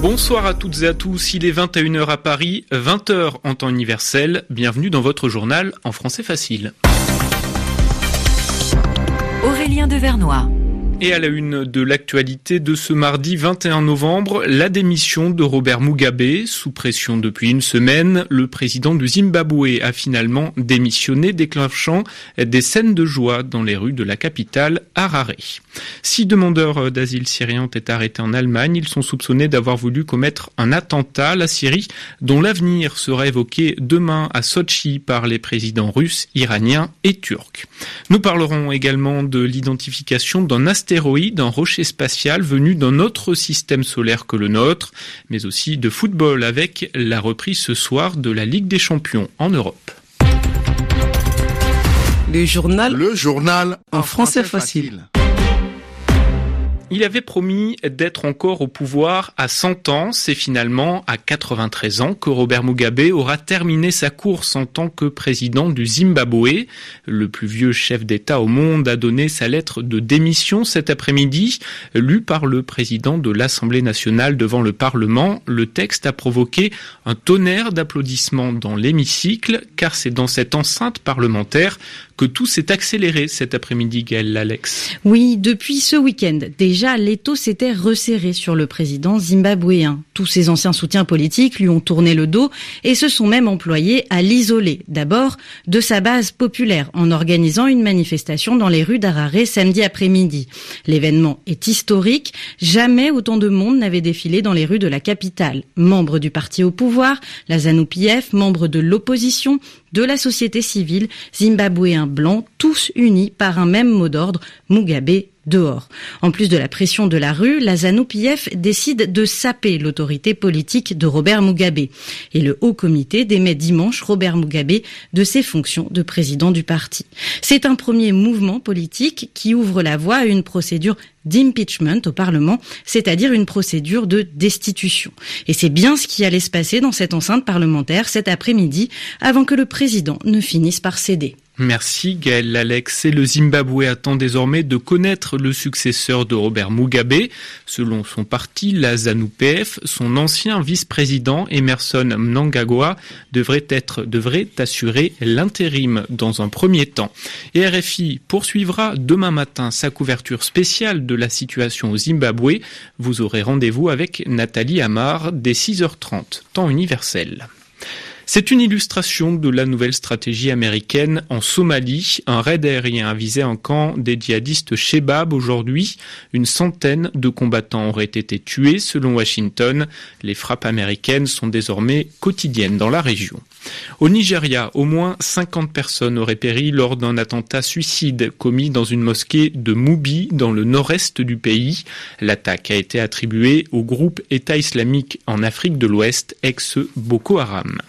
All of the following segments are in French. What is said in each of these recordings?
Bonsoir à toutes et à tous, il est 21h à Paris, 20h en temps universel. Bienvenue dans votre journal en français facile. Aurélien Devernois. Et à la une de l'actualité de ce mardi 21 novembre, la démission de Robert Mugabe. Sous pression depuis une semaine, le président du Zimbabwe a finalement démissionné, déclenchant des scènes de joie dans les rues de la capitale, Harare. Six demandeurs d'asile syriens ont été arrêtés en Allemagne. Ils sont soupçonnés d'avoir voulu commettre un attentat à la Syrie, dont l'avenir sera évoqué demain à Sochi par les présidents russes, iraniens et turcs. Nous parlerons également de l'identification d'un astéroïde, un rocher spatial venu d'un autre système solaire que le nôtre, mais aussi de football avec la reprise ce soir de la Ligue des Champions en Europe. Le journal, Le journal en français facile. Il avait promis d'être encore au pouvoir à 100 ans. C'est finalement à 93 ans que Robert Mugabe aura terminé sa course en tant que président du Zimbabwe. Le plus vieux chef d'État au monde a donné sa lettre de démission cet après-midi. Lu par le président de l'Assemblée nationale devant le Parlement, le texte a provoqué un tonnerre d'applaudissements dans l'hémicycle, car c'est dans cette enceinte parlementaire que tout s'est accéléré cet après-midi, Gaël Alex. Oui, depuis ce week-end, déjà, l'étau s'était resserré sur le président zimbabwéen. Tous ses anciens soutiens politiques lui ont tourné le dos et se sont même employés à l'isoler. D'abord, de sa base populaire, en organisant une manifestation dans les rues d'Harare samedi après-midi. L'événement est historique. Jamais autant de monde n'avait défilé dans les rues de la capitale. Membres du parti au pouvoir, la ZANU-PF, membres de l'opposition, de la société civile, zimbabwéens blancs, tous unis par un même mot d'ordre, Mugabe dehors. En plus de la pression de la rue, la ZANU-PF décide de saper l'autorité politique de Robert Mugabe. Et le Haut Comité démet dimanche Robert Mugabe de ses fonctions de président du parti. C'est un premier mouvement politique qui ouvre la voie à une procédure d'impeachment au Parlement, c'est-à-dire une procédure de destitution. Et c'est bien ce qui allait se passer dans cette enceinte parlementaire cet après-midi, avant que le président ne finisse par céder. Merci Gaël Lalex. Et le Zimbabwe attend désormais de connaître le successeur de Robert Mugabe. Selon son parti, la ZANU-PF, son ancien vice-président Emerson Mnangagwa devrait être, devrait assurer l'intérim dans un premier temps. Et RFI poursuivra demain matin sa couverture spéciale de la situation au Zimbabwe. Vous aurez rendez-vous avec Nathalie Amar dès 6h30, temps universel. C'est une illustration de la nouvelle stratégie américaine en Somalie. Un raid aérien a visé un camp des djihadistes Shebab aujourd'hui. Une centaine de combattants auraient été tués selon Washington. Les frappes américaines sont désormais quotidiennes dans la région. Au Nigeria, au moins 50 personnes auraient péri lors d'un attentat suicide commis dans une mosquée de Moubi dans le nord-est du pays. L'attaque a été attribuée au groupe État islamique en Afrique de l'Ouest, ex-Boko Haram.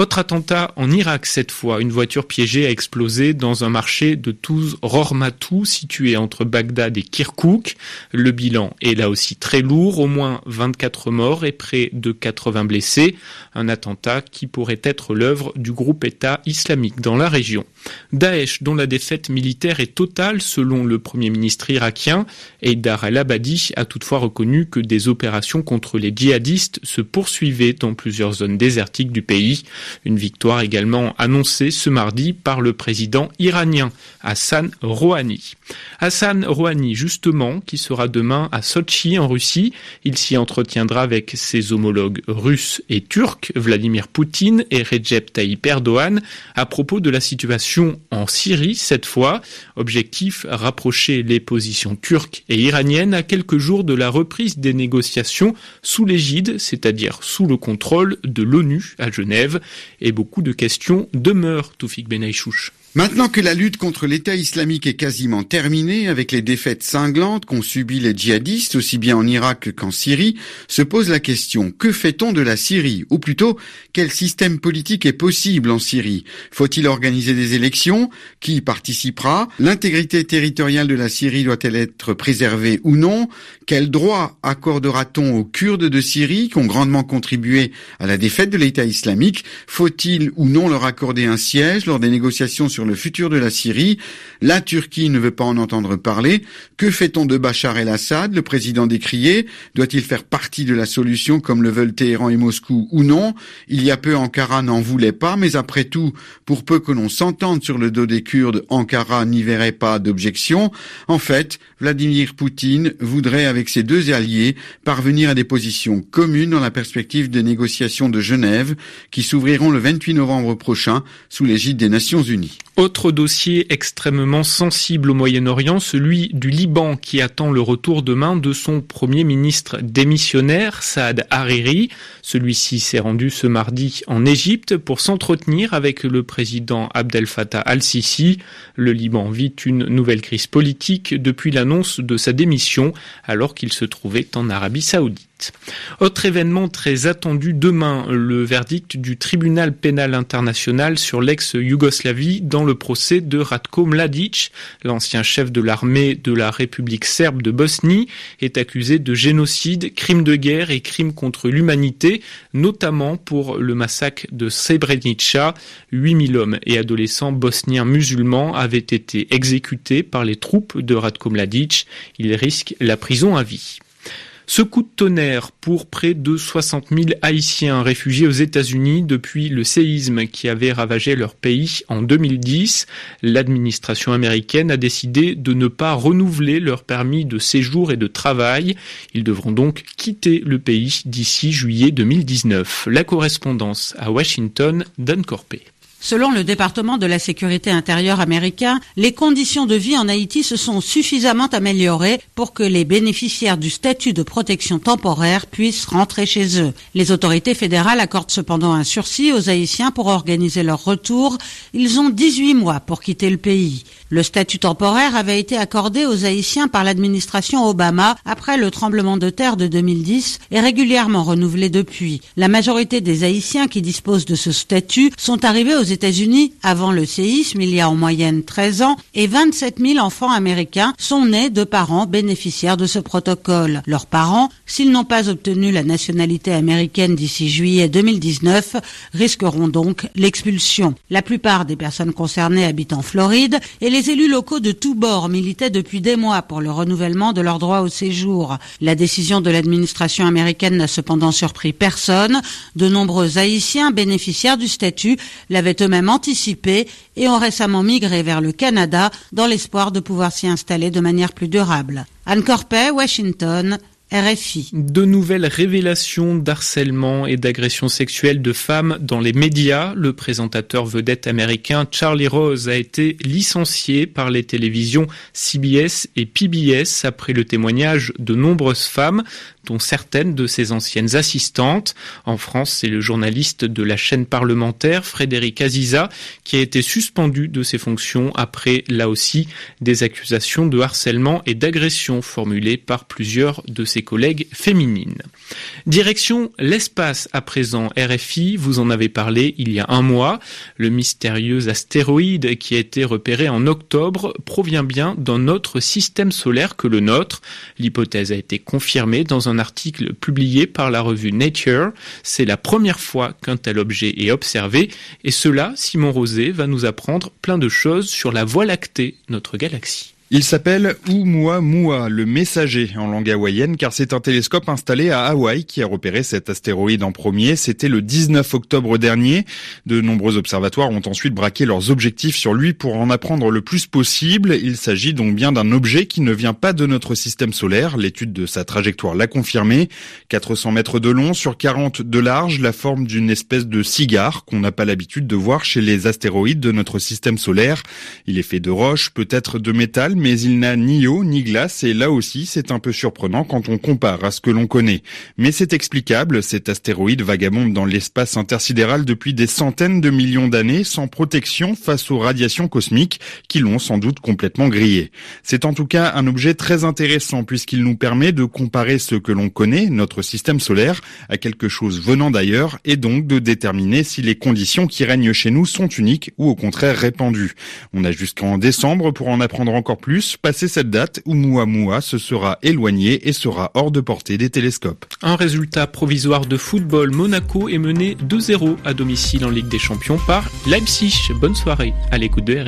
Autre attentat en Irak cette fois. Une voiture piégée a explosé dans un marché de Touz Rormatou situé entre Bagdad et Kirkouk. Le bilan est là aussi très lourd, au moins 24 morts et près de 80 blessés. Un attentat qui pourrait être l'œuvre du groupe État islamique dans la région. Daesh, dont la défaite militaire est totale selon le premier ministre irakien, Eidar al-Abadi a toutefois reconnu que des opérations contre les djihadistes se poursuivaient dans plusieurs zones désertiques du pays. Une victoire également annoncée ce mardi par le président iranien Hassan Rouhani. Hassan Rouhani, justement, qui sera demain à Sochi en Russie. Il s'y entretiendra avec ses homologues russes et turcs, Vladimir Poutine et Recep Tayyip Erdogan, à propos de la situation en Syrie cette fois. Objectif, rapprocher les positions turques et iraniennes à quelques jours de la reprise des négociations sous l'égide, c'est-à-dire sous le contrôle de l'ONU à Genève. Et beaucoup de questions demeurent, Toufik Benaïchouch. Maintenant que la lutte contre l'État islamique est quasiment terminée avec les défaites cinglantes qu'ont subies les djihadistes aussi bien en Irak qu'en Syrie, se pose la question que fait-on de la Syrie? Ou plutôt, quel système politique est possible en Syrie? Faut-il organiser des élections? Qui participera? L'intégrité territoriale de la Syrie doit-elle être préservée ou non? Quel droit accordera-t-on aux Kurdes de Syrie qui ont grandement contribué à la défaite de l'État islamique? Faut-il ou non leur accorder un siège lors des négociations le futur de la Syrie La Turquie ne veut pas en entendre parler. Que fait-on de Bachar el-Assad, le président décrié? Doit-il faire partie de la solution comme le veulent Téhéran et Moscou ou non? Il y a peu, Ankara n'en voulait pas, mais après tout, pour peu que l'on s'entende sur le dos des Kurdes, Ankara n'y verrait pas d'objection. En fait, Vladimir Poutine voudrait, avec ses deux alliés, parvenir à des positions communes dans la perspective des négociations de Genève qui s'ouvriront le 28 novembre prochain sous l'égide des Nations Unies. Autre dossier extrêmement sensible au Moyen-Orient, celui du Liban qui attend le retour demain de son premier ministre démissionnaire, Saad Hariri. Celui-ci s'est rendu ce mardi en Égypte pour s'entretenir avec le président Abdel Fattah al-Sisi. Le Liban vit une nouvelle crise politique depuis l'annonce de sa démission alors qu'il se trouvait en Arabie saoudite. Autre événement très attendu demain, le verdict du tribunal pénal international sur l'ex-Yougoslavie dans le procès de Ratko Mladic, l'ancien chef de l'armée de la République serbe de Bosnie, est accusé de génocide, crimes de guerre et crimes contre l'humanité, notamment pour le massacre de Srebrenica. 8000 hommes et adolescents bosniens musulmans avaient été exécutés par les troupes de Ratko Mladic. Il risque la prison à vie. Ce coup de tonnerre pour près de 60 000 Haïtiens réfugiés aux États-Unis depuis le séisme qui avait ravagé leur pays en 2010. L'administration américaine a décidé de ne pas renouveler leur permis de séjour et de travail. Ils devront donc quitter le pays d'ici juillet 2019. La correspondance à Washington, Dan Corpé. Selon le département de la sécurité intérieure américain, les conditions de vie en Haïti se sont suffisamment améliorées pour que les bénéficiaires du statut de protection temporaire puissent rentrer chez eux. Les autorités fédérales accordent cependant un sursis aux Haïtiens pour organiser leur retour. Ils ont 18 mois pour quitter le pays. Le statut temporaire avait été accordé aux Haïtiens par l'administration Obama après le tremblement de terre de 2010 et régulièrement renouvelé depuis. La majorité des Haïtiens qui disposent de ce statut sont arrivés aux États-Unis avant le séisme, il y a en moyenne 13 ans, et 27 000 enfants américains sont nés de parents bénéficiaires de ce protocole. Leurs parents, s'ils n'ont pas obtenu la nationalité américaine d'ici juillet 2019, risqueront donc l'expulsion. La plupart des personnes concernées habitent en Floride et les élus locaux de tous bords militaient depuis des mois pour le renouvellement de leur droit au séjour. La décision de l'administration américaine n'a cependant surpris personne. De nombreux Haïtiens bénéficiaires du statut l'avaient eux-mêmes anticipé et ont récemment migré vers le Canada dans l'espoir de pouvoir s'y installer de manière plus durable. Anne Corpet, Washington, De nouvelles révélations d'harcèlement et d'agressions sexuelles de femmes dans les médias. Le présentateur vedette américain Charlie Rose a été licencié par les télévisions CBS et PBS après le témoignage de nombreuses femmes dont certaines de ses anciennes assistantes. En France, c'est le journaliste de la chaîne parlementaire, Frédéric Aziza, qui a été suspendu de ses fonctions après, là aussi, des accusations de harcèlement et d'agression formulées par plusieurs de ses collègues féminines. Direction l'espace à présent. RFI, vous en avez parlé il y a un mois. Le mystérieux astéroïde qui a été repéré en octobre provient bien d'un autre système solaire que le nôtre. L'hypothèse a été confirmée dans un article publié par la revue Nature. C'est la première fois qu'un tel objet est observé et cela, Simon Rosé, va nous apprendre plein de choses sur la Voie lactée, notre galaxie. Il s'appelle Oumuamua, le messager en langue hawaïenne, car c'est un télescope installé à Hawaï qui a repéré cet astéroïde en premier. C'était le 19 octobre dernier. De nombreux observatoires ont ensuite braqué leurs objectifs sur lui pour en apprendre le plus possible. Il s'agit donc bien d'un objet qui ne vient pas de notre système solaire. L'étude de sa trajectoire l'a confirmé. 400 mètres de long sur 40 de large, la forme d'une espèce de cigare qu'on n'a pas l'habitude de voir chez les astéroïdes de notre système solaire. Il est fait de roche, peut-être de métal, mais il n'a ni eau ni glace et là aussi c'est un peu surprenant quand on compare à ce que l'on connaît. Mais c'est explicable, cet astéroïde vagabonde dans l'espace intersidéral depuis des centaines de millions d'années sans protection face aux radiations cosmiques qui l'ont sans doute complètement grillé. C'est en tout cas un objet très intéressant puisqu'il nous permet de comparer ce que l'on connaît, notre système solaire, à quelque chose venant d'ailleurs et donc de déterminer si les conditions qui règnent chez nous sont uniques ou au contraire répandues. On a jusqu'en décembre pour en apprendre encore plus plus, passé cette date, Oumuamua se sera éloigné et sera hors de portée des télescopes. Un résultat provisoire de football, Monaco est mené 2-0 à domicile en Ligue des Champions par Leipzig. Bonne soirée à l'écoute de.